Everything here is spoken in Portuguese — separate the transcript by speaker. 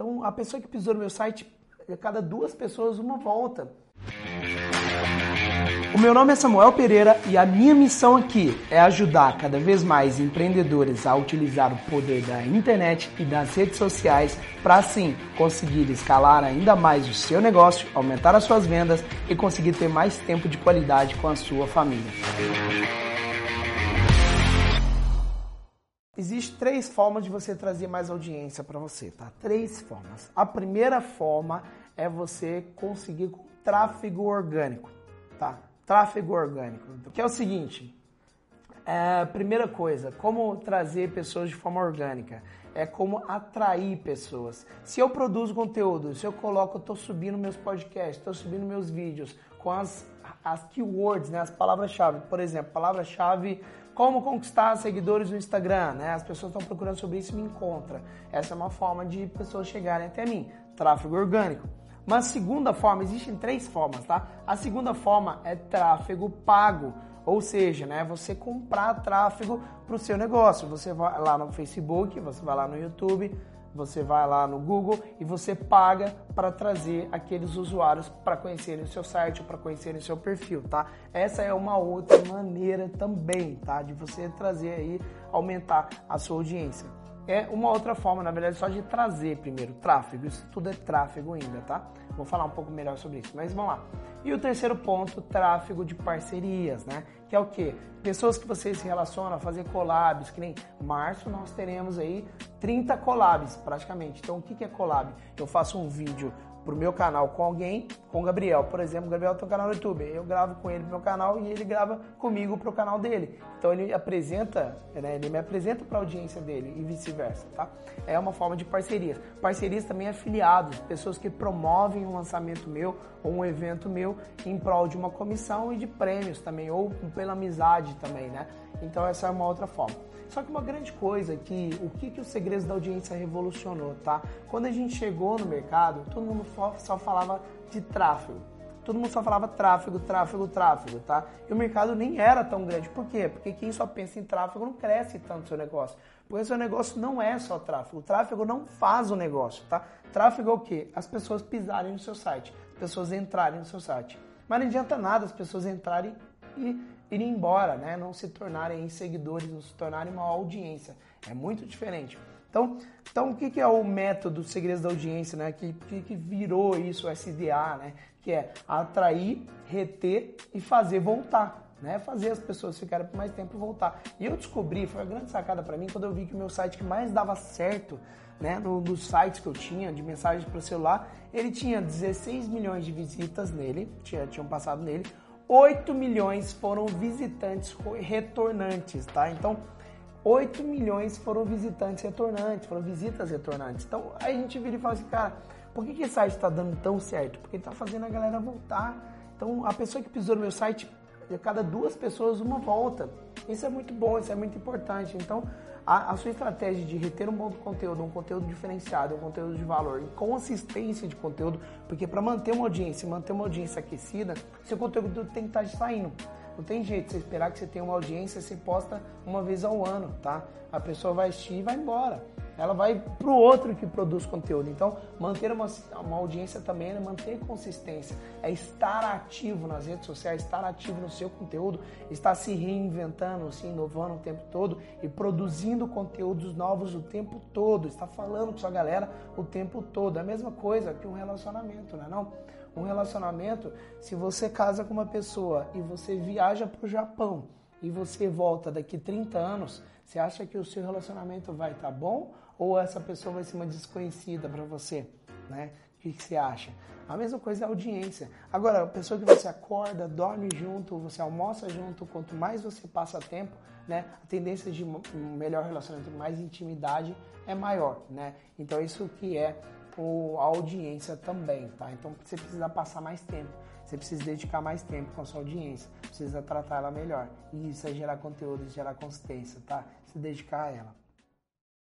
Speaker 1: Então, a pessoa que pisou no meu site, a cada duas pessoas, uma volta. O meu nome é Samuel Pereira e a minha missão aqui é ajudar cada vez mais empreendedores a utilizar o poder da internet e das redes sociais para assim conseguir escalar ainda mais o seu negócio, aumentar as suas vendas e conseguir ter mais tempo de qualidade com a sua família. Existem três formas de você trazer mais audiência para você, tá? Três formas. A primeira forma é você conseguir com tráfego orgânico, tá? Tráfego orgânico, que é o seguinte. É, primeira coisa, como trazer pessoas de forma orgânica? É como atrair pessoas. Se eu produzo conteúdo, se eu coloco, eu estou subindo meus podcasts, estou subindo meus vídeos com as, as keywords, né, as palavras-chave. Por exemplo, palavra-chave como conquistar seguidores no Instagram, né? As pessoas estão procurando sobre isso e me encontram. Essa é uma forma de pessoas chegarem até mim. Tráfego orgânico. Uma segunda forma, existem três formas, tá? A segunda forma é tráfego pago. Ou seja, né, você comprar tráfego para o seu negócio. Você vai lá no Facebook, você vai lá no YouTube, você vai lá no Google e você paga para trazer aqueles usuários para conhecerem o seu site para conhecerem o seu perfil, tá? Essa é uma outra maneira também, tá? De você trazer aí, aumentar a sua audiência. É uma outra forma, na verdade, só de trazer primeiro tráfego. Isso tudo é tráfego ainda, tá? Vou falar um pouco melhor sobre isso, mas vamos lá. E o terceiro ponto, tráfego de parcerias, né? Que é o quê? Pessoas que vocês se relacionam, fazer collabs, que nem março nós teremos aí 30 collabs praticamente. Então o que é collab? Eu faço um vídeo pro meu canal com alguém, com o Gabriel. Por exemplo, o Gabriel tem um canal no YouTube. Eu gravo com ele pro meu canal e ele grava comigo pro canal dele. Então ele apresenta, né, ele me apresenta para a audiência dele e vice-versa, tá? É uma forma de parcerias. Parcerias também afiliados, pessoas que promovem um lançamento meu ou um evento meu em prol de uma comissão e de prêmios também, ou pela amizade também, né? Então essa é uma outra forma. Só que uma grande coisa que o que, que o Segredos da Audiência revolucionou, tá? Quando a gente chegou no mercado, todo mundo só falava de tráfego. Todo mundo só falava tráfego, tráfego, tráfego, tá? E o mercado nem era tão grande. Por quê? Porque quem só pensa em tráfego não cresce tanto o seu negócio. Porque o seu negócio não é só tráfego. O tráfego não faz o negócio, tá? Tráfego é o quê? As pessoas pisarem no seu site, as pessoas entrarem no seu site. Mas não adianta nada as pessoas entrarem e irem embora, né? Não se tornarem seguidores, não se tornarem uma audiência. É muito diferente. Então, então o que, é o método Segredos da Audiência, né? Que, que, que virou isso, SDA, né? Que é atrair, reter e fazer voltar. Né, fazer as pessoas ficarem por mais tempo e voltar. E eu descobri, foi uma grande sacada para mim, quando eu vi que o meu site que mais dava certo, né, no, dos sites que eu tinha de mensagens para celular, ele tinha 16 milhões de visitas nele, tinha, tinham passado nele, 8 milhões foram visitantes retornantes, tá? Então, 8 milhões foram visitantes retornantes, foram visitas retornantes. Então, aí a gente vira e fala assim, cara, por que, que esse site está dando tão certo? Porque está fazendo a galera voltar. Então, a pessoa que pisou no meu site, a cada duas pessoas, uma volta. Isso é muito bom, isso é muito importante. Então, a, a, sua estratégia de reter um bom conteúdo, um conteúdo diferenciado, um conteúdo de valor e consistência de conteúdo, porque para manter uma audiência, manter uma audiência aquecida, seu conteúdo tem que estar tá saindo. Não tem jeito, você esperar que você tenha uma audiência, você posta uma vez ao ano, tá? A pessoa vai assistir e vai embora ela vai para o outro que produz conteúdo. Então, manter uma, uma audiência também é manter consistência, é estar ativo nas redes sociais, estar ativo no seu conteúdo, estar se reinventando, se inovando o tempo todo e produzindo conteúdos novos o tempo todo, estar falando com sua galera o tempo todo. É a mesma coisa que um relacionamento, não é não? Um relacionamento, se você casa com uma pessoa e você viaja para o Japão e você volta daqui 30 anos, você acha que o seu relacionamento vai estar tá bom ou essa pessoa vai ser uma desconhecida para você, né? O que, você acha? A mesma coisa é a audiência. Agora, a pessoa que você acorda, dorme junto, você almoça junto, quanto mais você passa tempo, né, a tendência de um melhor relacionamento, mais intimidade é maior, né? Então isso que é o, a audiência também, tá? Então você precisa passar mais tempo, você precisa dedicar mais tempo com a sua audiência, precisa tratar ela melhor. E isso é gerar conteúdo, gerar consistência, tá? Se dedicar a ela.